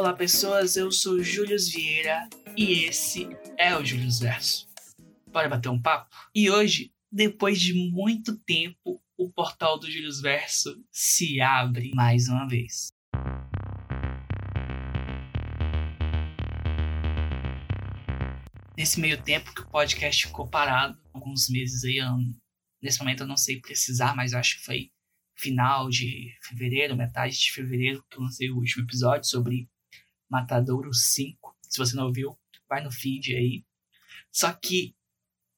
Olá pessoas, eu sou Júlio Vieira e esse é o Júlio Verso. Bora bater um papo? E hoje, depois de muito tempo, o portal do Júlio Verso se abre mais uma vez. Nesse meio tempo que o podcast ficou parado, alguns meses aí, nesse momento eu não sei precisar, mas acho que foi final de fevereiro, metade de fevereiro, que eu lancei o último episódio sobre Matadouro 5. Se você não ouviu, vai no feed aí. Só que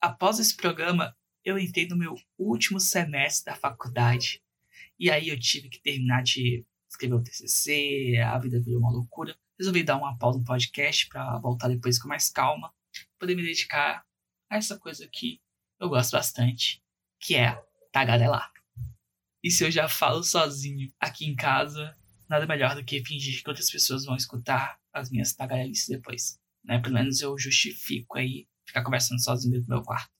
após esse programa, eu entrei no meu último semestre da faculdade. E aí eu tive que terminar de escrever o TCC, a vida virou uma loucura. Resolvi dar uma pausa no podcast para voltar depois com mais calma, poder me dedicar a essa coisa que eu gosto bastante, que é tagarelar. E se eu já falo sozinho aqui em casa, nada melhor do que fingir que outras pessoas vão escutar as minhas tagarelices depois. Né? Pelo menos eu justifico aí ficar conversando sozinho dentro do meu quarto.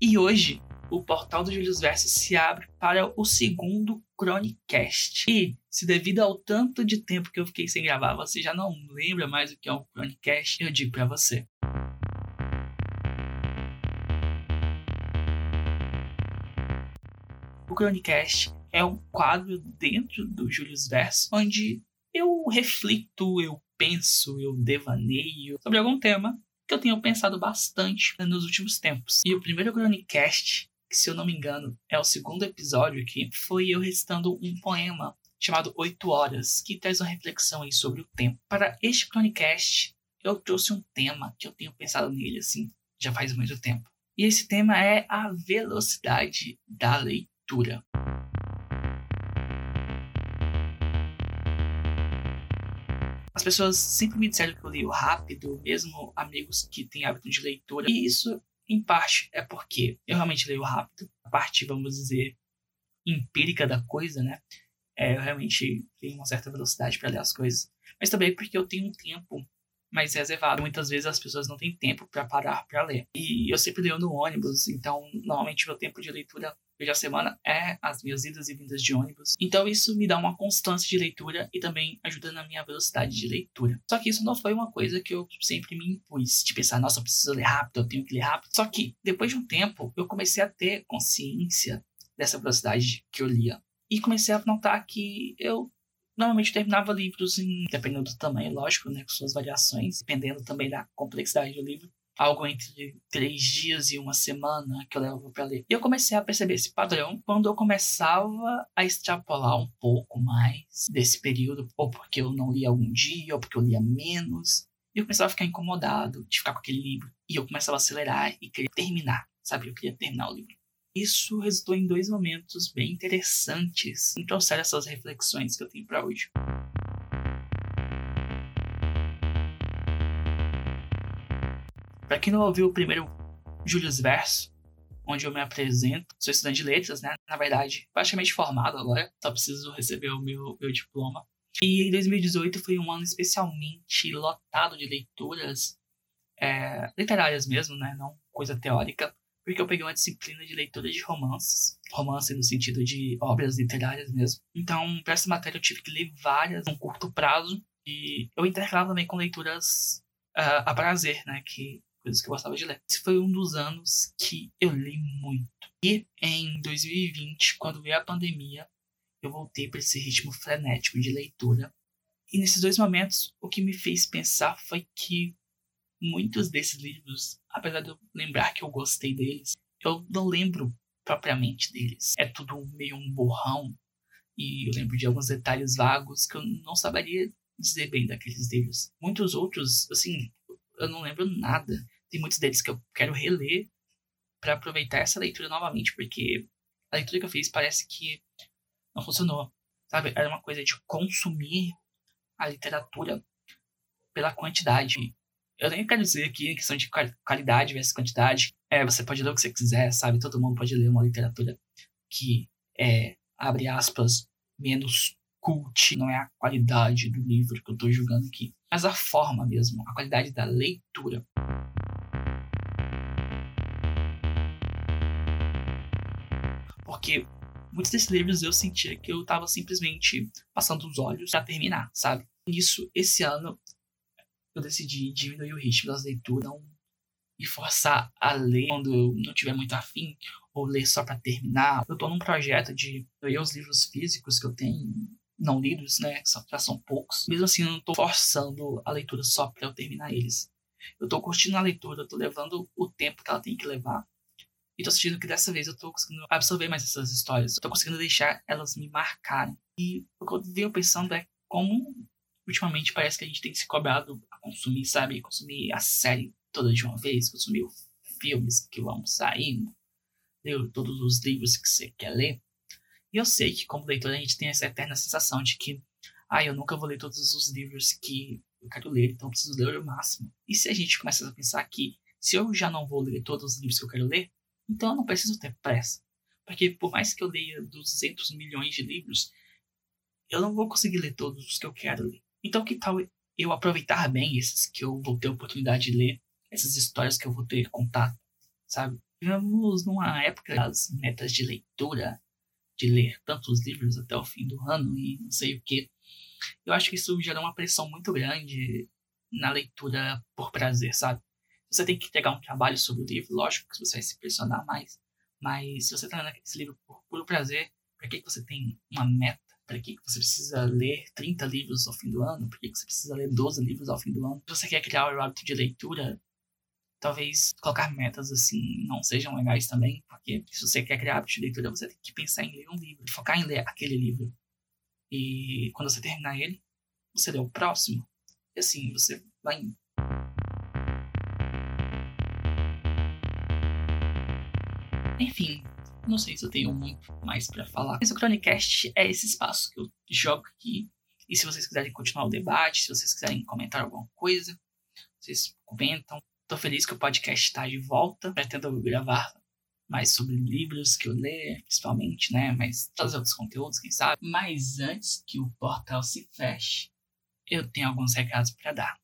E hoje, o portal do Júlio Verso se abre para o segundo Chronicast. E, se devido ao tanto de tempo que eu fiquei sem gravar, você já não lembra mais o que é um Chronicast, eu digo para você. Chronicast é um quadro dentro do Julius Verso onde eu reflito, eu penso, eu devaneio sobre algum tema que eu tenho pensado bastante nos últimos tempos. E o primeiro Chronicast, que se eu não me engano é o segundo episódio aqui, foi eu recitando um poema chamado Oito Horas, que traz uma reflexão aí sobre o tempo. Para este Chronicast, eu trouxe um tema que eu tenho pensado nele assim já faz muito tempo. E esse tema é a velocidade da leitura leitura. As pessoas sempre me disseram que eu leio rápido, mesmo amigos que têm hábito de leitura. E isso, em parte, é porque eu realmente leio rápido. A parte, vamos dizer, empírica da coisa, né? É, eu realmente tenho uma certa velocidade para ler as coisas. Mas também porque eu tenho um tempo mais reservado. Muitas vezes as pessoas não têm tempo para parar para ler. E eu sempre leio no ônibus, então normalmente meu tempo de leitura veja a semana é as minhas idas e vindas de ônibus. Então isso me dá uma constância de leitura e também ajuda na minha velocidade de leitura. Só que isso não foi uma coisa que eu sempre me impus de pensar, nossa, eu preciso ler rápido, eu tenho que ler rápido. Só que depois de um tempo eu comecei a ter consciência dessa velocidade que eu lia. E comecei a notar que eu normalmente terminava livros em, dependendo do tamanho, lógico, né, com suas variações, dependendo também da complexidade do livro algo entre três dias e uma semana que eu levo para ler. E eu comecei a perceber esse padrão quando eu começava a extrapolar um pouco mais desse período, ou porque eu não lia algum dia, ou porque eu lia menos. E eu começava a ficar incomodado de ficar com aquele livro. E eu começava a acelerar e queria terminar, sabe? Eu queria terminar o livro. Isso resultou em dois momentos bem interessantes em trouxer essas reflexões que eu tenho para hoje. Para quem não ouviu o primeiro Julius Verso, onde eu me apresento, sou estudante de letras, né? Na verdade, praticamente formado agora, só preciso receber o meu, meu diploma. E em 2018 foi um ano especialmente lotado de leituras é, literárias mesmo, né? Não coisa teórica, porque eu peguei uma disciplina de leitura de romances, romance no sentido de obras literárias mesmo. Então, para essa matéria eu tive que ler várias num curto prazo e eu intercalava também com leituras uh, a prazer, né? Que que eu gostava de ler. Esse foi um dos anos que eu li muito. E em 2020, quando veio a pandemia, eu voltei para esse ritmo frenético de leitura. E nesses dois momentos, o que me fez pensar foi que muitos desses livros, apesar de eu lembrar que eu gostei deles, eu não lembro propriamente deles. É tudo meio um borrão. E eu lembro de alguns detalhes vagos que eu não saberia dizer bem daqueles livros. Muitos outros, assim, eu não lembro nada. Tem muitos deles que eu quero reler para aproveitar essa leitura novamente, porque a leitura que eu fiz parece que não funcionou. Sabe? Era uma coisa de consumir a literatura pela quantidade. Eu nem quero dizer aqui questão de qualidade versus quantidade. É, você pode ler o que você quiser, sabe? Todo mundo pode ler uma literatura que é, abre aspas, menos cult. Não é a qualidade do livro que eu estou julgando aqui, mas a forma mesmo, a qualidade da leitura. Porque muitos desses livros eu sentia que eu tava simplesmente passando os olhos para terminar, sabe? Isso, esse ano, eu decidi diminuir o ritmo das leituras, não me forçar a ler quando eu não tiver muito afim, ou ler só para terminar. Eu tô num projeto de ler os livros físicos que eu tenho não lidos, né? Já são poucos. Mesmo assim, eu não tô forçando a leitura só para eu terminar eles. Eu tô curtindo a leitura, eu tô levando o tempo que ela tem que levar. E tô sentindo que dessa vez eu tô conseguindo absorver mais essas histórias. Eu tô conseguindo deixar elas me marcarem. E o que eu venho pensando é como ultimamente parece que a gente tem se cobrado a consumir, sabe? Consumir a série toda de uma vez, consumir filmes que vão saindo, ler todos os livros que você quer ler. E eu sei que, como leitor, a gente tem essa eterna sensação de que, ah, eu nunca vou ler todos os livros que eu quero ler, então eu preciso ler o máximo. E se a gente começa a pensar que, se eu já não vou ler todos os livros que eu quero ler, então eu não preciso ter pressa. Porque por mais que eu leia 200 milhões de livros, eu não vou conseguir ler todos os que eu quero ler. Então que tal eu aproveitar bem esses que eu vou ter oportunidade de ler, essas histórias que eu vou ter contato, sabe? Vivemos numa época das metas de leitura, de ler tantos livros até o fim do ano e não sei o que. Eu acho que isso gera uma pressão muito grande na leitura por prazer, sabe? Você tem que entregar um trabalho sobre o livro, lógico que você vai se pressionar mais, mas se você está lendo esse livro por puro prazer, para que, que você tem uma meta? Para que, que você precisa ler 30 livros ao fim do ano? Por que, que você precisa ler 12 livros ao fim do ano? Se você quer criar o hábito de leitura, talvez colocar metas assim não sejam legais também, porque se você quer criar hábito de leitura, você tem que pensar em ler um livro, focar em ler aquele livro. E quando você terminar ele, você lê o próximo. E assim, você vai Enfim, não sei se eu tenho muito mais para falar. Mas o Chronicast é esse espaço que eu jogo aqui. E se vocês quiserem continuar o debate, se vocês quiserem comentar alguma coisa, vocês comentam. Tô feliz que o podcast está de volta. Pretendo gravar mais sobre livros que eu leio, principalmente, né? Mas todos os outros conteúdos, quem sabe. Mas antes que o portal se feche, eu tenho alguns recados para dar.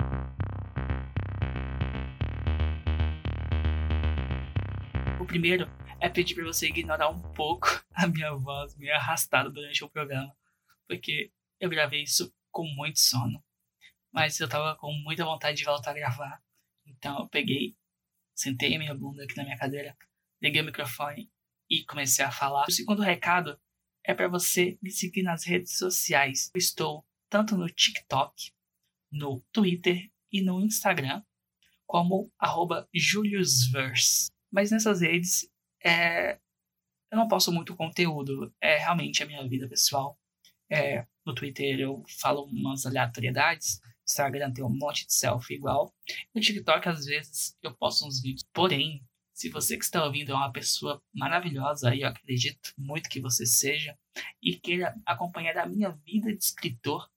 O primeiro é pedir para você ignorar um pouco a minha voz meio arrastada durante o programa, porque eu gravei isso com muito sono. Mas eu tava com muita vontade de voltar a gravar então eu peguei, sentei minha bunda aqui na minha cadeira, liguei o microfone e comecei a falar. O segundo recado é para você me seguir nas redes sociais. Eu estou tanto no TikTok, no Twitter e no Instagram, como JuliusVerse. Mas nessas redes é, eu não posto muito conteúdo, é realmente a minha vida pessoal. É, no Twitter eu falo umas aleatoriedades, Instagram tem um monte de selfie igual. No TikTok, às vezes, eu posto uns vídeos. Porém, se você que está ouvindo é uma pessoa maravilhosa, e eu acredito muito que você seja, e queira acompanhar a minha vida de escritor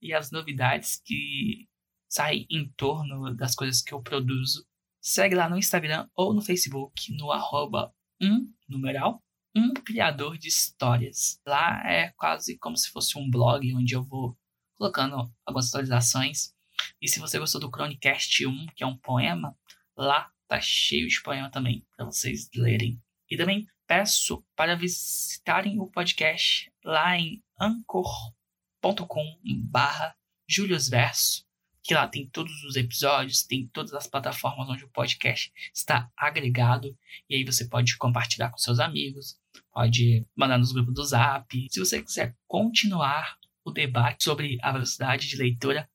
e as novidades que saem em torno das coisas que eu produzo, segue lá no Instagram ou no Facebook, no arroba um numeral, um criador de histórias. Lá é quase como se fosse um blog onde eu vou colocando algumas atualizações. E se você gostou do Chronicast 1, que é um poema, lá tá cheio de poema também para vocês lerem. E também peço para visitarem o podcast lá em anchor.com/barra Verso, que lá tem todos os episódios, tem todas as plataformas onde o podcast está agregado, e aí você pode compartilhar com seus amigos, pode mandar nos grupos do Zap. Se você quiser continuar o debate sobre a velocidade de leitura,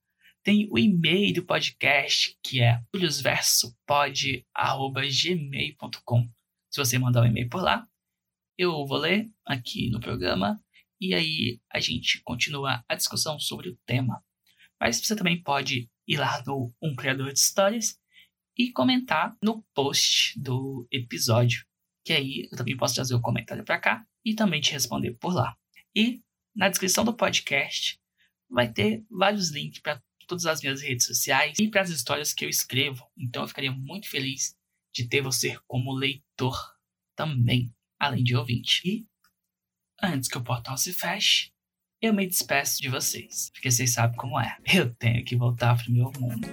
tem o e-mail do podcast, que é juliusversopod.gmail.com. Se você mandar um e-mail por lá, eu vou ler aqui no programa e aí a gente continua a discussão sobre o tema. Mas você também pode ir lá no Um Criador de Histórias e comentar no post do episódio, que aí eu também posso trazer o comentário para cá e também te responder por lá. E na descrição do podcast vai ter vários links para todas as minhas redes sociais e para as histórias que eu escrevo. Então eu ficaria muito feliz de ter você como leitor também, além de ouvinte. E antes que o portal se feche, eu me despeço de vocês, porque vocês sabem como é. Eu tenho que voltar pro meu mundo.